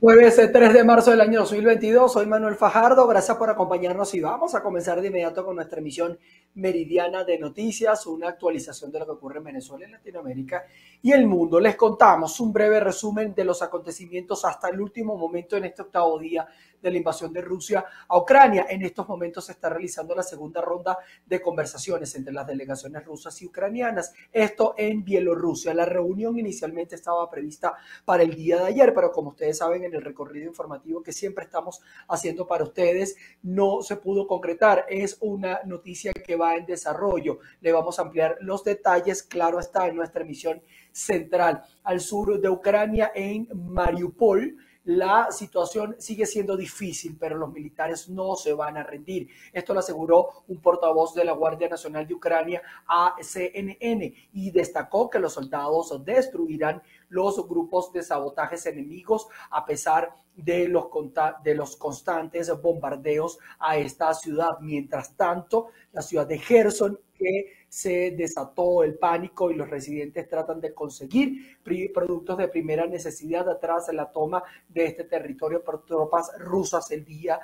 Jueves 3 de marzo del año 2022, soy Manuel Fajardo, gracias por acompañarnos y vamos a comenzar de inmediato con nuestra emisión meridiana de noticias, una actualización de lo que ocurre en Venezuela, en Latinoamérica y el mundo. Les contamos un breve resumen de los acontecimientos hasta el último momento en este octavo día de la invasión de Rusia a Ucrania. En estos momentos se está realizando la segunda ronda de conversaciones entre las delegaciones rusas y ucranianas. Esto en Bielorrusia. La reunión inicialmente estaba prevista para el día de ayer, pero como ustedes saben en el recorrido informativo que siempre estamos haciendo para ustedes, no se pudo concretar. Es una noticia que va en desarrollo. Le vamos a ampliar los detalles, claro está, en nuestra emisión central al sur de Ucrania en Mariupol la situación sigue siendo difícil, pero los militares no se van a rendir. Esto lo aseguró un portavoz de la Guardia Nacional de Ucrania a CNN y destacó que los soldados destruirán los grupos de sabotajes enemigos a pesar de los, de los constantes bombardeos a esta ciudad. Mientras tanto, la ciudad de Gerson, que se desató el pánico y los residentes tratan de conseguir productos de primera necesidad atrás de la toma de este territorio por tropas rusas el día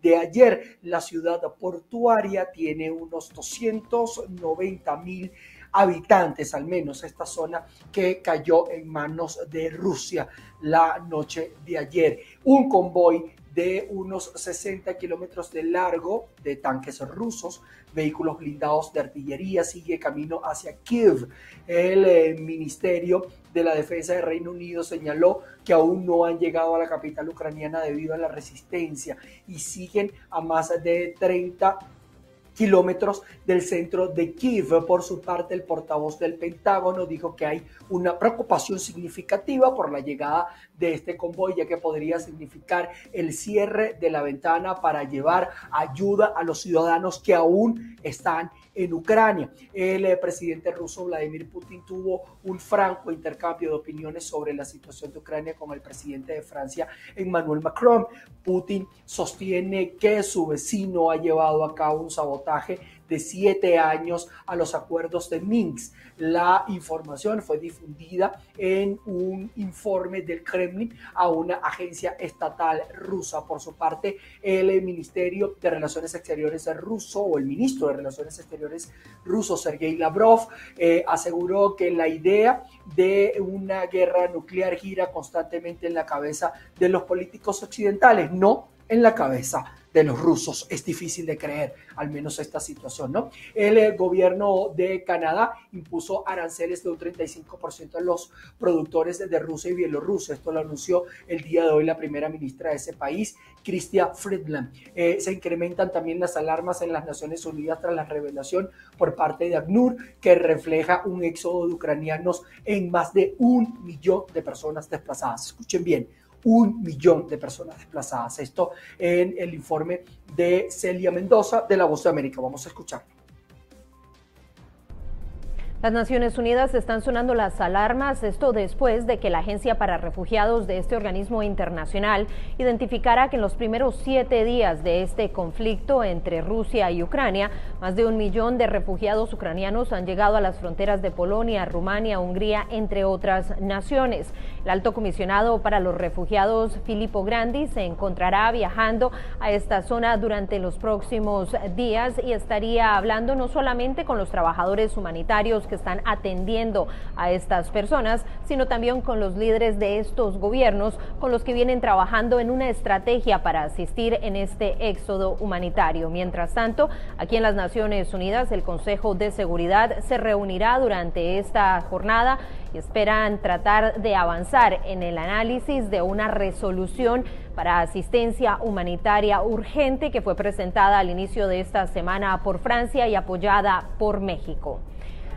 de ayer. La ciudad portuaria tiene unos 290 mil habitantes, al menos esta zona que cayó en manos de Rusia la noche de ayer. Un convoy de unos 60 kilómetros de largo de tanques rusos, vehículos blindados de artillería, sigue camino hacia Kiev. El eh, Ministerio de la Defensa de Reino Unido señaló que aún no han llegado a la capital ucraniana debido a la resistencia y siguen a más de 30 kilómetros del centro de Kiev. Por su parte, el portavoz del Pentágono dijo que hay una preocupación significativa por la llegada de este convoy, ya que podría significar el cierre de la ventana para llevar ayuda a los ciudadanos que aún están en Ucrania. El eh, presidente ruso Vladimir Putin tuvo un franco intercambio de opiniones sobre la situación de Ucrania con el presidente de Francia, Emmanuel Macron. Putin sostiene que su vecino ha llevado a cabo un sabotaje de siete años a los acuerdos de Minsk. La información fue difundida en un informe del Kremlin a una agencia estatal rusa. Por su parte, el Ministerio de Relaciones Exteriores ruso o el ministro de Relaciones Exteriores ruso, Sergei Lavrov, eh, aseguró que la idea de una guerra nuclear gira constantemente en la cabeza de los políticos occidentales, no en la cabeza de los rusos. Es difícil de creer, al menos esta situación, ¿no? El eh, gobierno de Canadá impuso aranceles de un 35% a los productores de Rusia y Bielorrusia. Esto lo anunció el día de hoy la primera ministra de ese país, Chrystia Friedland. Eh, se incrementan también las alarmas en las Naciones Unidas tras la revelación por parte de ACNUR que refleja un éxodo de ucranianos en más de un millón de personas desplazadas. Escuchen bien, un millón de personas desplazadas. Esto en el informe de Celia Mendoza de La Voz de América. Vamos a escuchar. Las Naciones Unidas están sonando las alarmas, esto después de que la Agencia para Refugiados de este organismo internacional identificara que en los primeros siete días de este conflicto entre Rusia y Ucrania, más de un millón de refugiados ucranianos han llegado a las fronteras de Polonia, Rumania, Hungría, entre otras naciones. El alto comisionado para los refugiados, Filippo Grandi, se encontrará viajando a esta zona durante los próximos días y estaría hablando no solamente con los trabajadores humanitarios, están atendiendo a estas personas, sino también con los líderes de estos gobiernos con los que vienen trabajando en una estrategia para asistir en este éxodo humanitario. Mientras tanto, aquí en las Naciones Unidas, el Consejo de Seguridad se reunirá durante esta jornada y esperan tratar de avanzar en el análisis de una resolución para asistencia humanitaria urgente que fue presentada al inicio de esta semana por Francia y apoyada por México.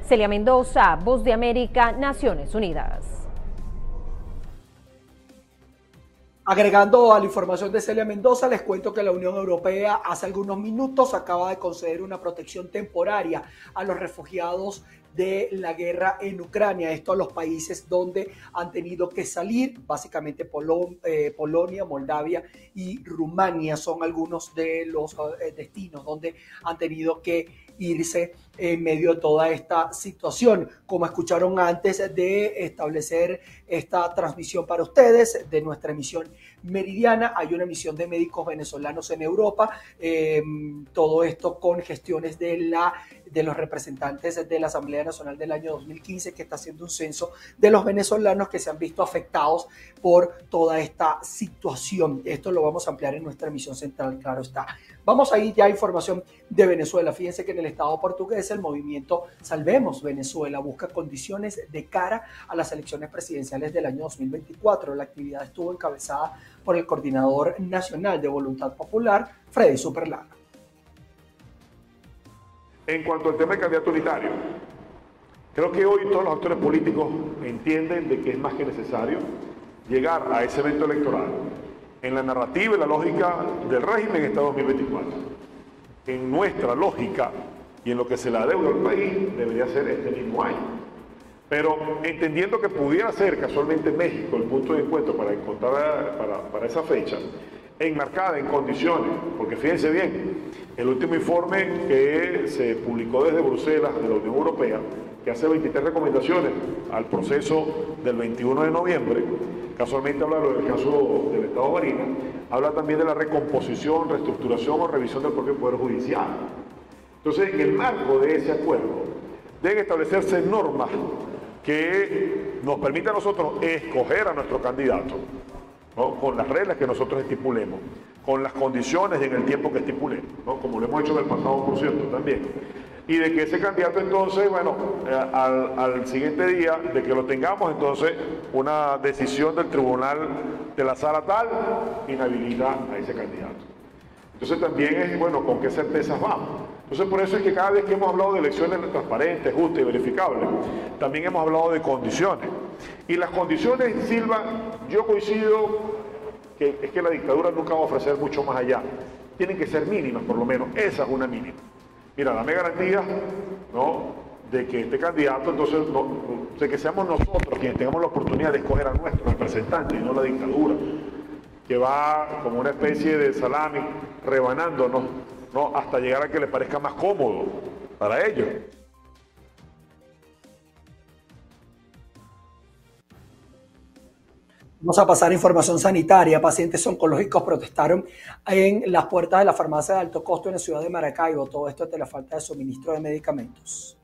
Celia Mendoza, Voz de América, Naciones Unidas. Agregando a la información de Celia Mendoza, les cuento que la Unión Europea hace algunos minutos acaba de conceder una protección temporaria a los refugiados de la guerra en Ucrania. Esto a los países donde han tenido que salir, básicamente eh, Polonia, Moldavia y Rumania son algunos de los eh, destinos donde han tenido que irse en medio de toda esta situación. Como escucharon antes de establecer esta transmisión para ustedes de nuestra emisión meridiana, hay una misión de médicos venezolanos en Europa, em, todo esto con gestiones de, la, de los representantes de la Asamblea Nacional del año 2015, que está haciendo un censo de los venezolanos que se han visto afectados por toda esta situación. Esto lo vamos a ampliar en nuestra emisión central, claro está. Vamos a ir ya a información de Venezuela. Fíjense que en el Estado portugués el movimiento Salvemos Venezuela busca condiciones de cara a las elecciones presidenciales del año 2024. La actividad estuvo encabezada por el coordinador nacional de Voluntad Popular, Freddy Superlana. En cuanto al tema del candidato unitario, creo que hoy todos los actores políticos entienden de que es más que necesario llegar a ese evento electoral en la narrativa y la lógica del régimen en este 2024. En nuestra lógica y en lo que se le adeuda al país debería ser este mismo año. Pero entendiendo que pudiera ser casualmente México el punto de encuentro para encontrar para, para esa fecha, enmarcada en condiciones, porque fíjense bien, el último informe que se publicó desde Bruselas de la Unión Europea, que hace 23 recomendaciones al proceso del 21 de noviembre, casualmente habla del caso del Estado Marina, habla también de la recomposición, reestructuración o revisión del propio Poder Judicial. Entonces, en el marco de ese acuerdo, deben establecerse normas que nos permitan a nosotros escoger a nuestro candidato, con las reglas que nosotros estipulemos, con las condiciones y en el tiempo que estipulemos, como lo hemos hecho en el pasado, por cierto, también y de que ese candidato entonces, bueno, eh, al, siguiente día de que lo tengamos, entonces una decisión del tribunal de la sala tal inhabilita a ese candidato. Entonces también es, bueno, ¿con qué certezas vamos? Entonces por eso es que cada vez que hemos hablado de elecciones transparentes, justas y verificables, también hemos hablado de condiciones. Y las condiciones, Silva, yo coincido que es que la dictadura nunca va a ofrecer mucho más allá. Tienen que ser mínimas, por lo menos. Esa es una mínima. Mira, dame garantía, ¿no? De que este candidato, entonces, de que seamos nosotros quienes tengamos la oportunidad de escoger a nuestro representante y no la dictadura, que va como una especie de salami rebanándonos, ¿no? Hasta llegar a que le parezca más cómodo para ellos. Vamos a pasar información sanitaria. Pacientes oncológicos protestaron en las puertas de la farmacia de alto costo en la ciudad de Maracaibo. Todo esto ante la falta de suministro de medicamentos.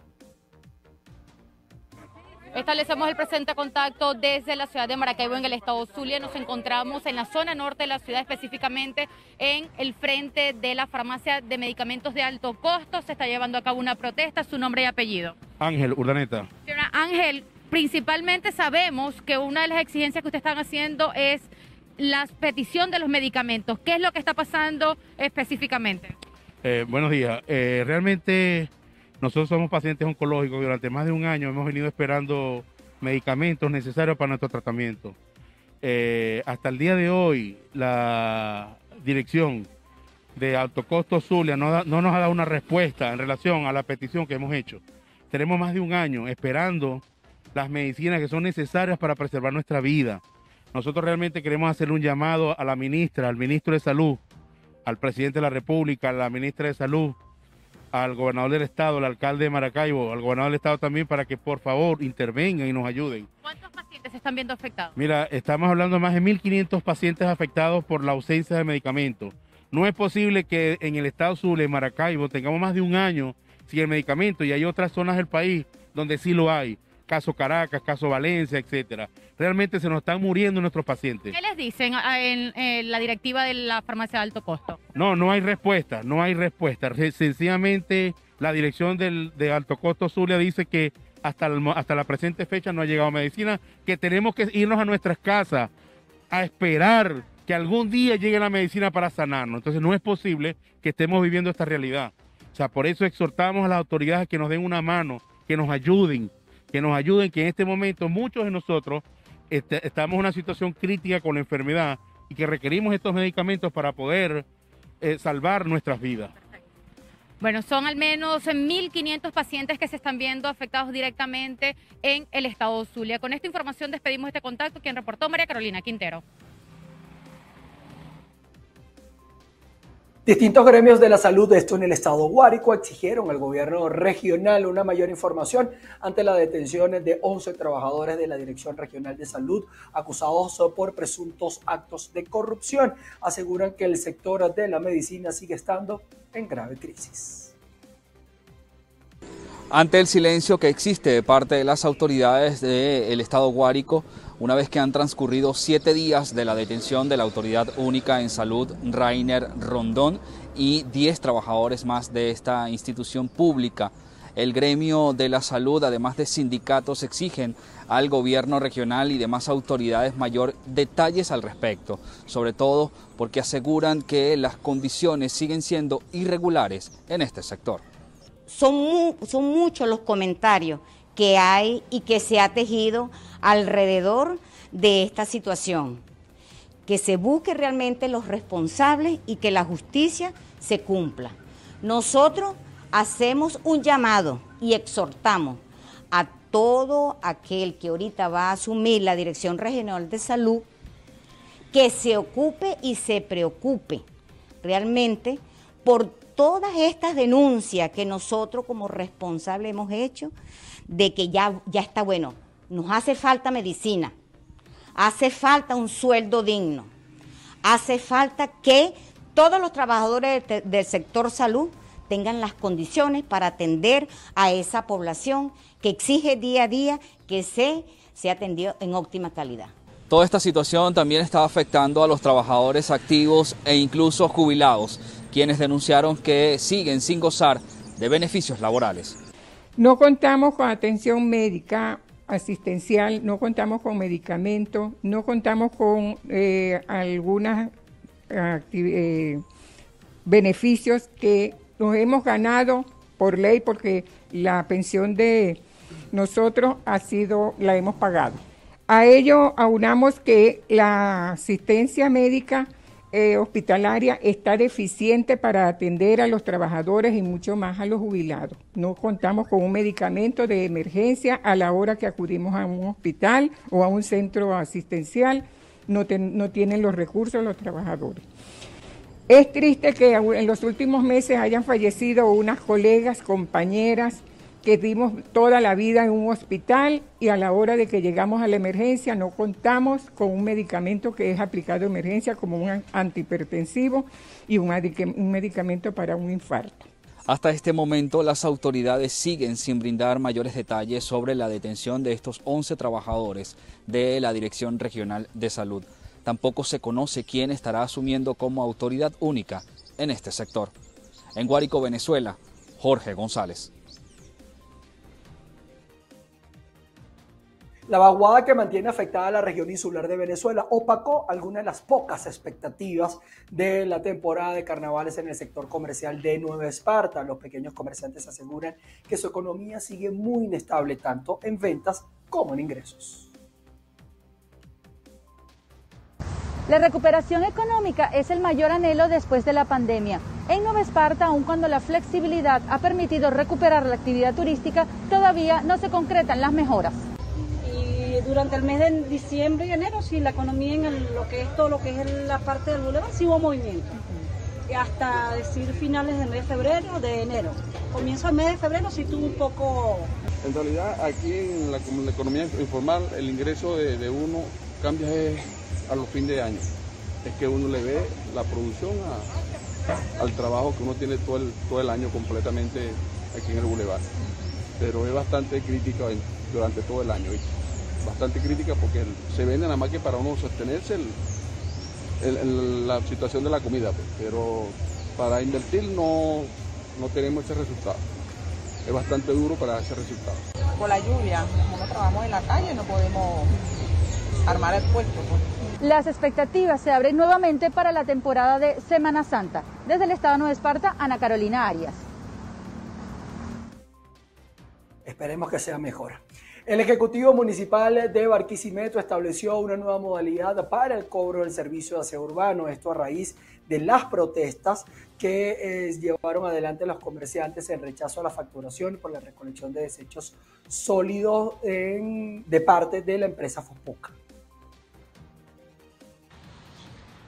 Establecemos el presente contacto desde la ciudad de Maracaibo en el estado Zulia. Nos encontramos en la zona norte de la ciudad, específicamente en el frente de la farmacia de medicamentos de alto costo. Se está llevando a cabo una protesta. Su nombre y apellido. Ángel Urdaneta. Ángel, principalmente sabemos que una de las exigencias que ustedes están haciendo es la petición de los medicamentos. ¿Qué es lo que está pasando específicamente? Eh, buenos días. Eh, realmente nosotros somos pacientes oncológicos. Durante más de un año hemos venido esperando medicamentos necesarios para nuestro tratamiento. Eh, hasta el día de hoy, la dirección de alto costo Zulia no, no nos ha dado una respuesta en relación a la petición que hemos hecho. Tenemos más de un año esperando las medicinas que son necesarias para preservar nuestra vida. Nosotros realmente queremos hacer un llamado a la ministra, al ministro de Salud, al presidente de la República, a la ministra de Salud, al gobernador del estado, al alcalde de Maracaibo, al gobernador del estado también, para que por favor intervengan y nos ayuden. ¿Cuántos pacientes están viendo afectados? Mira, estamos hablando de más de 1.500 pacientes afectados por la ausencia de medicamentos. No es posible que en el estado sur de Maracaibo tengamos más de un año sin el medicamento y hay otras zonas del país donde sí lo hay caso Caracas, caso Valencia, etcétera. Realmente se nos están muriendo nuestros pacientes. ¿Qué les dicen en, la directiva de la farmacia de alto costo? No, no hay respuesta, no hay respuesta. Sencillamente la dirección del, de alto costo Zulia dice que hasta, hasta la presente fecha no ha llegado medicina, que tenemos que irnos a nuestras casas a esperar que algún día llegue la medicina para sanarnos. Entonces no es posible que estemos viviendo esta realidad. O sea, por eso exhortamos a las autoridades que nos den una mano, que nos ayuden, que nos ayuden, que en este momento muchos de nosotros este, estamos en una situación crítica con la enfermedad y que requerimos estos medicamentos para poder eh, salvar nuestras vidas. Bueno, son al menos 1.500 pacientes que se están viendo afectados directamente en el estado Zulia. Con esta información despedimos este contacto. Quien reportó María Carolina Quintero. Distintos gremios de la salud, esto en el estado Guárico, exigieron al gobierno regional una mayor información ante la detención de 11 trabajadores de la Dirección Regional de Salud acusados por presuntos actos de corrupción. Aseguran que el sector de la medicina sigue estando en grave crisis. Ante el silencio que existe de parte de las autoridades del estado Guárico, una vez que han transcurrido siete días de la detención de la Autoridad Única en Salud, Rainer Rondón, y diez trabajadores más de esta institución pública. El gremio de la salud, además de sindicatos, exigen al gobierno regional y demás autoridades mayor detalles al respecto, sobre todo porque aseguran que las condiciones siguen siendo irregulares en este sector. Son, son muchos los comentarios que hay y que se ha tejido alrededor de esta situación. Que se busque realmente los responsables y que la justicia se cumpla. Nosotros hacemos un llamado y exhortamos a todo aquel que ahorita va a asumir la Dirección Regional de Salud que se ocupe y se preocupe realmente por todas estas denuncias que nosotros como responsables hemos hecho de que ya, ya está bueno, nos hace falta medicina, hace falta un sueldo digno, hace falta que todos los trabajadores del sector salud tengan las condiciones para atender a esa población que exige día a día que se sea atendido en óptima calidad. Toda esta situación también está afectando a los trabajadores activos e incluso jubilados, quienes denunciaron que siguen sin gozar de beneficios laborales. No contamos con atención médica asistencial, no contamos con medicamentos, no contamos con eh, algunos eh, beneficios que nos hemos ganado por ley porque la pensión de nosotros ha sido, la hemos pagado. A ello aunamos que la asistencia médica eh, hospitalaria está deficiente para atender a los trabajadores y mucho más a los jubilados. No contamos con un medicamento de emergencia a la hora que acudimos a un hospital o a un centro asistencial. No, no tienen los recursos los trabajadores. Es triste que en los últimos meses hayan fallecido unas colegas, compañeras, que dimos toda la vida en un hospital y a la hora de que llegamos a la emergencia no contamos con un medicamento que es aplicado de emergencia como un antihipertensivo y un, medicamento para un infarto. Hasta este momento las autoridades siguen sin brindar mayores detalles sobre la detención de estos 11 trabajadores de la Dirección Regional de Salud. Tampoco se conoce quién estará asumiendo como autoridad única en este sector. En Guárico, Venezuela, Jorge González. La vaguada que mantiene afectada a la región insular de Venezuela opacó algunas de las pocas expectativas de la temporada de carnavales en el sector comercial de Nueva Esparta. Los pequeños comerciantes aseguran que su economía sigue muy inestable tanto en ventas como en ingresos. La recuperación económica es el mayor anhelo después de la pandemia. En Nueva Esparta, aun cuando la flexibilidad ha permitido recuperar la actividad turística, todavía no se concretan las mejoras durante el mes de diciembre y enero, sí, la economía en lo que es todo lo que es la parte del boulevard, sí hubo movimiento. Hasta decir finales del mes de febrero, de enero. Comienzo el mes de febrero sí tuvo un poco... En realidad aquí en la, economía informal el ingreso de, uno cambia a los fines de año. Es que uno le ve la producción al trabajo que uno tiene todo el, todo el año completamente aquí en el Boulevard. Pero es bastante crítica durante todo el año bastante crítica porque se vende nada más que para uno sostenerse la situación de la comida, pues. pero para invertir no, no tenemos ese resultado. Es bastante duro para ese resultado. Por la lluvia, como no trabajamos en la calle, no podemos armar el puerto. Pues. Las expectativas se abren nuevamente para la temporada de Semana Santa. Desde el Estado de Nueva Esparta, Ana Carolina Arias. Esperemos que sea mejor. El Ejecutivo Municipal de Barquisimeto estableció una nueva modalidad para el cobro del servicio de aseo urbano, esto a raíz de las protestas que eh, llevaron adelante los comerciantes en rechazo a la facturación por la recolección de desechos sólidos de parte de la empresa Fospuca.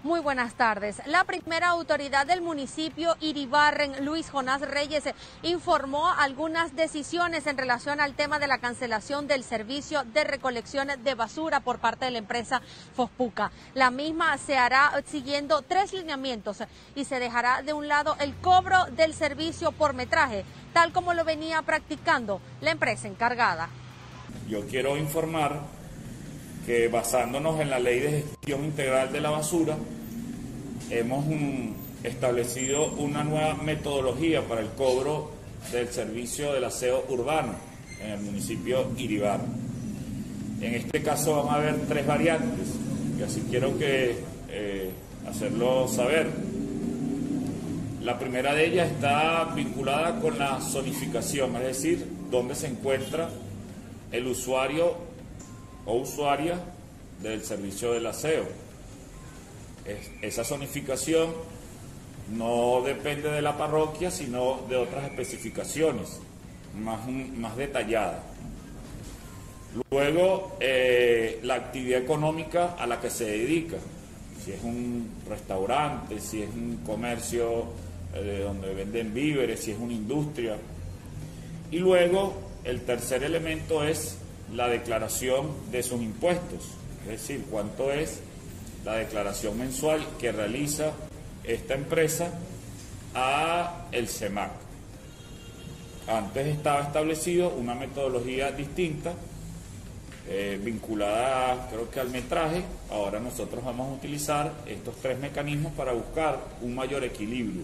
Muy buenas tardes. La primera autoridad del municipio Iribarren, Luis Jonás Reyes, informó algunas decisiones en relación al tema de la cancelación del servicio de recolección de basura por parte de la empresa Fospuca. La misma se hará siguiendo tres lineamientos y se dejará de un lado el cobro del servicio por metraje, tal como lo venía practicando la empresa encargada. Yo quiero informar que basándonos en la ley de gestión integral de la basura, hemos establecido una nueva metodología para el cobro del servicio del aseo urbano en el municipio Iribar. En este caso van a haber tres variantes, y así quiero que eh, hacerlo saber. La primera de ellas está vinculada con la zonificación, es decir, dónde se encuentra el usuario o usuaria del servicio del aseo. esa zonificación no depende de la parroquia, sino de otras especificaciones más, más detalladas. Luego, eh, la actividad económica a la que se dedica, si es un restaurante, si es un comercio eh, donde venden víveres, si es una industria. Y luego, el tercer elemento es la declaración de sus impuestos, es decir, cuánto es la declaración mensual que realiza esta empresa a el CEMAC. Antes estaba establecido una metodología distinta, eh, vinculada creo que al metraje, ahora nosotros vamos a utilizar estos tres mecanismos para buscar un mayor equilibrio.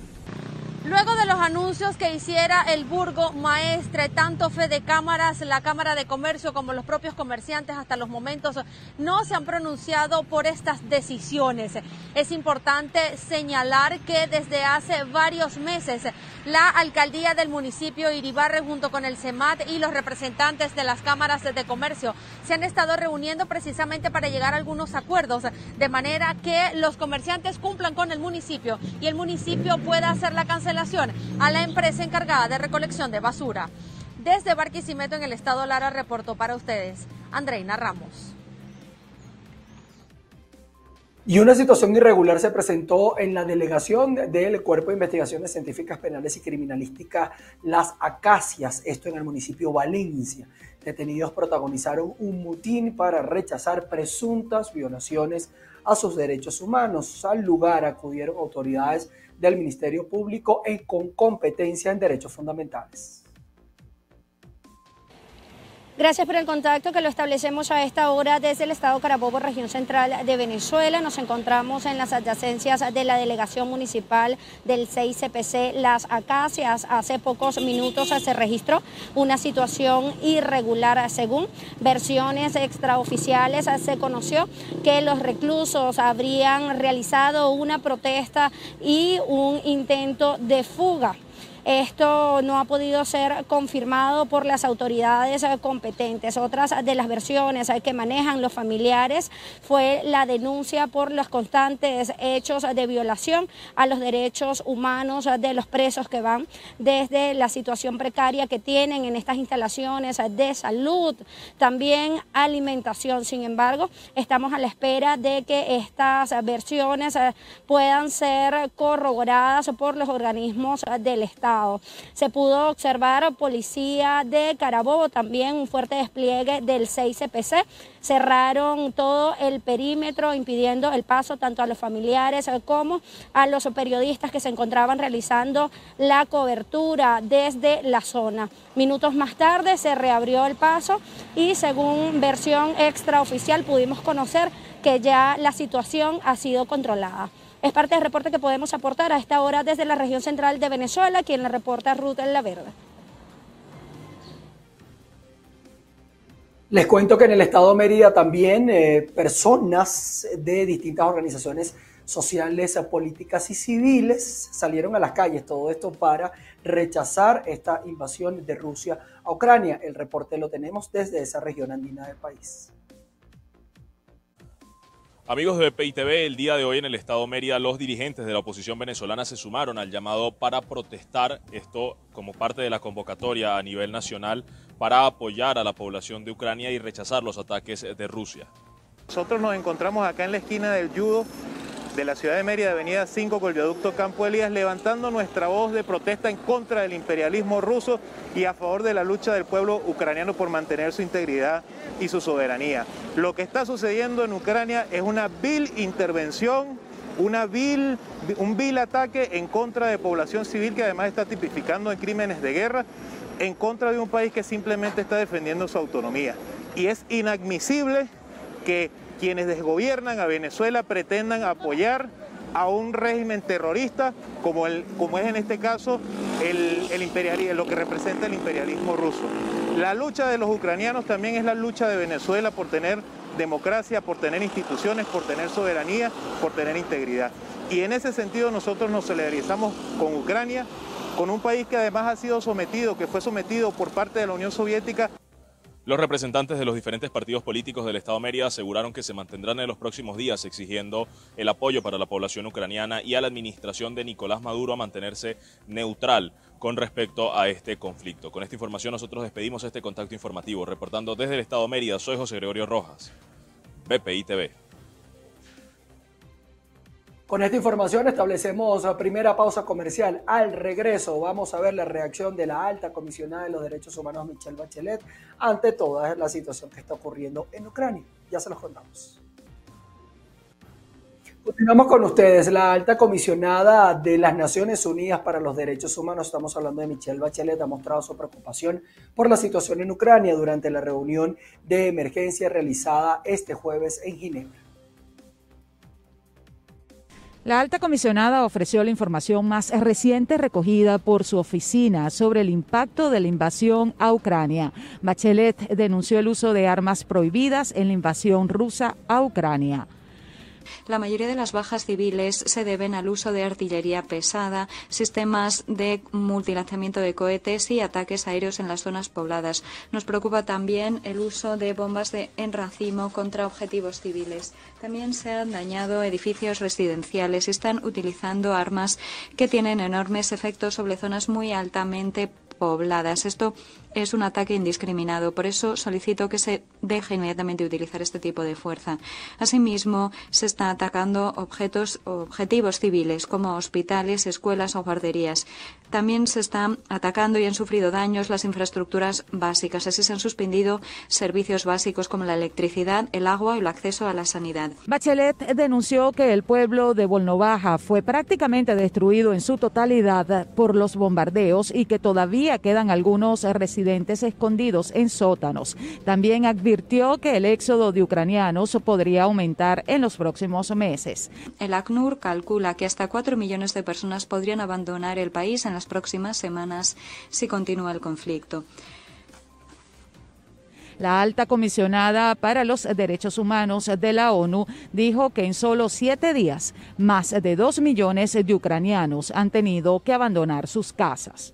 Luego de los anuncios que hiciera el Burgo Maestre, tanto Fede Cámaras, la Cámara de Comercio como los propios comerciantes hasta los momentos no se han pronunciado por estas decisiones. Es importante señalar que desde hace varios meses la alcaldía del municipio Iribarre junto con el CEMAT y los representantes de las cámaras de comercio se han estado reuniendo precisamente para llegar a algunos acuerdos de manera que los comerciantes cumplan con el municipio y el municipio pueda hacer la cancelación a la empresa encargada de recolección de basura. Desde Barquisimeto en el estado Lara reportó para ustedes Andreina Ramos. Y una situación irregular se presentó en la delegación del Cuerpo de Investigaciones Científicas Penales y Criminalísticas Las Acacias, esto en el municipio Valencia. Detenidos protagonizaron un mutín para rechazar presuntas violaciones a sus derechos humanos. Al lugar acudieron autoridades del Ministerio Público en, con competencia en derechos fundamentales. Gracias por el contacto que lo establecemos a esta hora desde el Estado Carabobo, región central de Venezuela. Nos encontramos en las adyacencias de la delegación municipal del 6CPC Las Acacias. Hace pocos minutos se registró una situación irregular. Según versiones extraoficiales, se conoció que los reclusos habrían realizado una protesta y un intento de fuga. Esto no ha podido ser confirmado por las autoridades competentes. Otras de las versiones que manejan los familiares fue la denuncia por los constantes hechos de violación a los derechos humanos de los presos que van desde la situación precaria que tienen en estas instalaciones de salud, también alimentación. Sin embargo, estamos a la espera de que estas versiones puedan ser corroboradas por los organismos del Estado. Se pudo observar policía de Carabobo, también un fuerte despliegue del 6CPC. Cerraron todo el perímetro, impidiendo el paso tanto a los familiares como a los periodistas que se encontraban realizando la cobertura desde la zona. Minutos más tarde se reabrió el paso y según versión extraoficial pudimos conocer que ya la situación ha sido controlada. Es parte del reporte que podemos aportar a esta hora desde la región central de Venezuela, quien le reporta Ruth en la Verde. Les cuento que en el estado de Mérida también eh, personas de distintas organizaciones sociales, políticas y civiles salieron a las calles, todo esto para rechazar esta invasión de Rusia a Ucrania. El reporte lo tenemos desde esa región andina del país. Amigos de PITV, el día de hoy en el estado Mérida los dirigentes de la oposición venezolana se sumaron al llamado para protestar, esto como parte de la convocatoria a nivel nacional para apoyar a la población de Ucrania y rechazar los ataques de Rusia. Nosotros nos encontramos acá en la esquina del Judo de la ciudad de Mérida, Avenida 5 con el viaducto Campo Elías, levantando nuestra voz de protesta en contra del imperialismo ruso y a favor de la lucha del pueblo ucraniano por mantener su integridad y su soberanía. Lo que está sucediendo en Ucrania es una vil intervención una vil, un vil ataque en contra de población civil que además está tipificando en crímenes de guerra en contra de un país que simplemente está defendiendo su autonomía. Y es inadmisible que quienes desgobiernan a Venezuela pretendan apoyar a un régimen terrorista como, el, como es en este caso el, el imperialismo, lo que representa el imperialismo ruso. La lucha de los ucranianos también es la lucha de Venezuela por tener democracia, por tener instituciones, por tener soberanía, por tener integridad. Y en ese sentido nosotros nos solidarizamos con Ucrania, con un país que además ha sido sometido, que fue sometido por parte de la Unión Soviética los representantes de los diferentes partidos políticos del Estado Mérida aseguraron que se mantendrán en los próximos días exigiendo el apoyo para la población ucraniana y a la administración de Nicolás Maduro a mantenerse neutral con respecto a este conflicto. Con esta información nosotros despedimos este contacto informativo. Reportando desde el Estado Mérida, soy José Gregorio Rojas, BPI TV. Con esta información establecemos primera pausa comercial. Al regreso vamos a ver la reacción de la alta comisionada de los derechos humanos Michelle Bachelet ante toda la situación que está ocurriendo en Ucrania. Ya se los contamos. Continuamos con ustedes. La alta comisionada de las Naciones Unidas para los Derechos Humanos, estamos hablando de Michelle Bachelet, ha mostrado su preocupación por la situación en Ucrania durante la reunión de emergencia realizada este jueves en Ginebra. La alta comisionada ofreció la información más reciente recogida por su oficina sobre el impacto de la invasión a Ucrania. Bachelet denunció el uso de armas prohibidas en la invasión rusa a Ucrania. La mayoría de las bajas civiles se deben al uso de artillería pesada, sistemas de multilanzamiento de cohetes y ataques aéreos en las zonas pobladas. Nos preocupa también el uso de bombas de enracimo contra objetivos civiles. También se han dañado edificios residenciales y están utilizando armas que tienen enormes efectos sobre zonas muy altamente pobladas. Esto es un ataque indiscriminado. Por eso solicito que se deje inmediatamente utilizar este tipo de fuerza. Asimismo, se están atacando objetos, objetivos civiles como hospitales, escuelas o guarderías. También se están atacando y han sufrido daños las infraestructuras básicas. Así se han suspendido servicios básicos como la electricidad, el agua y el acceso a la sanidad. Bachelet denunció que el pueblo de Volnovaja fue prácticamente destruido en su totalidad por los bombardeos y que todavía quedan algunos residentes escondidos en sótanos. También advirtió que el éxodo de ucranianos podría aumentar en los próximos meses. El ACNUR calcula que hasta cuatro millones de personas podrían abandonar el país en las próximas semanas si continúa el conflicto. La alta comisionada para los derechos humanos de la ONU dijo que en solo siete días más de dos millones de ucranianos han tenido que abandonar sus casas.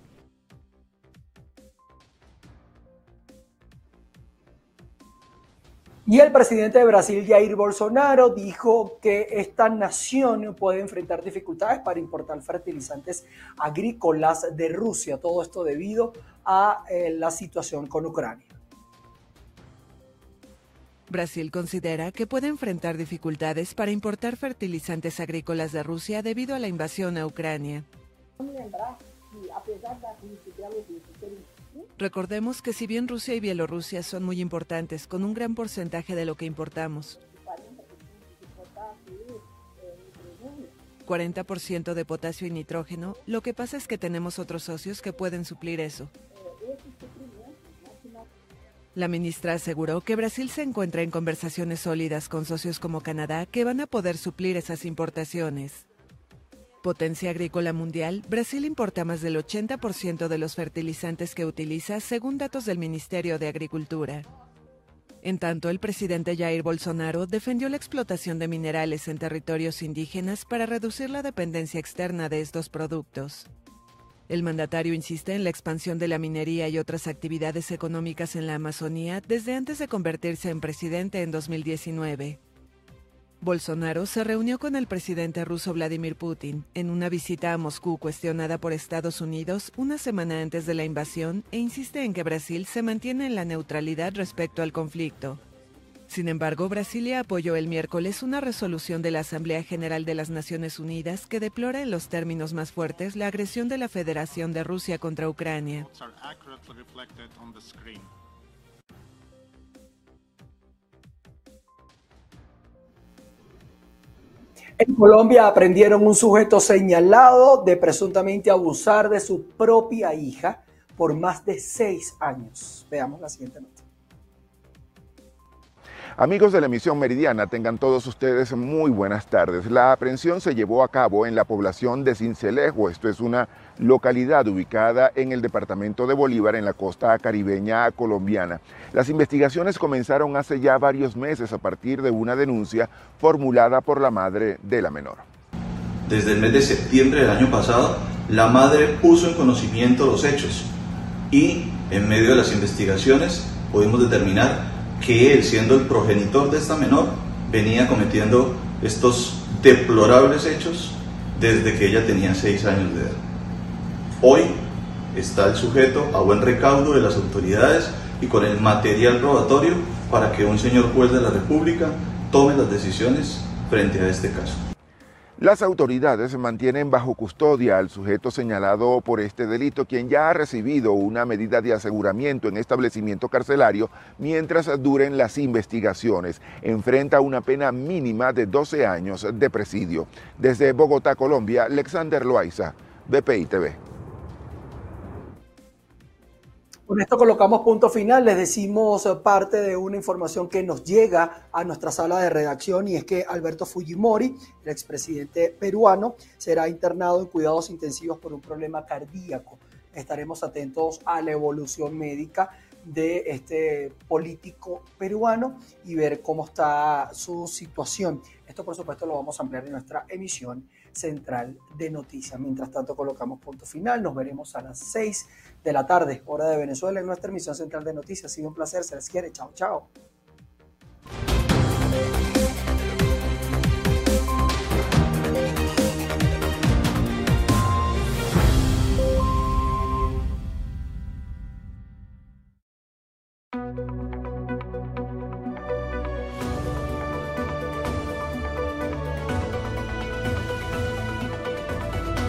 Y el presidente de Brasil, Jair Bolsonaro, dijo que esta nación puede enfrentar dificultades para importar fertilizantes agrícolas de Rusia. Todo esto debido a eh, la situación con Ucrania. Brasil considera que puede enfrentar dificultades para importar fertilizantes agrícolas de Rusia debido a la invasión a Ucrania. Recordemos que si bien Rusia y Bielorrusia son muy importantes, con un gran porcentaje de lo que importamos, 40% de potasio y nitrógeno, lo que pasa es que tenemos otros socios que pueden suplir eso. La ministra aseguró que Brasil se encuentra en conversaciones sólidas con socios como Canadá que van a poder suplir esas importaciones. Potencia agrícola mundial, Brasil importa más del 80% de los fertilizantes que utiliza, según datos del Ministerio de Agricultura. En tanto, el presidente Jair Bolsonaro defendió la explotación de minerales en territorios indígenas para reducir la dependencia externa de estos productos. El mandatario insiste en la expansión de la minería y otras actividades económicas en la Amazonía desde antes de convertirse en presidente en 2019. Bolsonaro se reunió con el presidente ruso Vladimir Putin en una visita a Moscú cuestionada por Estados Unidos una semana antes de la invasión e insiste en que Brasil se mantiene en la neutralidad respecto al conflicto. Sin embargo, Brasilia apoyó el miércoles una resolución de la Asamblea General de las Naciones Unidas que deplora en los términos más fuertes la agresión de la Federación de Rusia contra Ucrania. En Colombia aprendieron un sujeto señalado de presuntamente abusar de su propia hija por más de seis años. Veamos la siguiente nota. Amigos de la emisión meridiana, tengan todos ustedes muy buenas tardes. La aprehensión se llevó a cabo en la población de Cincelejo, esto es una localidad ubicada en el departamento de Bolívar, en la costa caribeña colombiana. Las investigaciones comenzaron hace ya varios meses a partir de una denuncia formulada por la madre de la menor. Desde el mes de septiembre del año pasado, la madre puso en conocimiento los hechos y en medio de las investigaciones pudimos determinar que él, siendo el progenitor de esta menor, venía cometiendo estos deplorables hechos desde que ella tenía seis años de edad. Hoy está el sujeto a buen recaudo de las autoridades y con el material probatorio para que un señor juez de la República tome las decisiones frente a este caso. Las autoridades mantienen bajo custodia al sujeto señalado por este delito, quien ya ha recibido una medida de aseguramiento en establecimiento carcelario mientras duren las investigaciones. Enfrenta una pena mínima de 12 años de presidio. Desde Bogotá, Colombia, Alexander Loaiza, BPI TV. Con esto colocamos punto final. Les decimos eh, parte de una información que nos llega a nuestra sala de redacción y es que Alberto Fujimori, el expresidente peruano, será internado en cuidados intensivos por un problema cardíaco. Estaremos atentos a la evolución médica de este político peruano y ver cómo está su situación. Esto, por supuesto, lo vamos a ampliar en nuestra emisión central de noticias. Mientras tanto, colocamos punto final. Nos veremos a las 6 de la tarde, hora de Venezuela, en nuestra emisión central de noticias. Ha sido un placer, se les quiere. Chao, chao.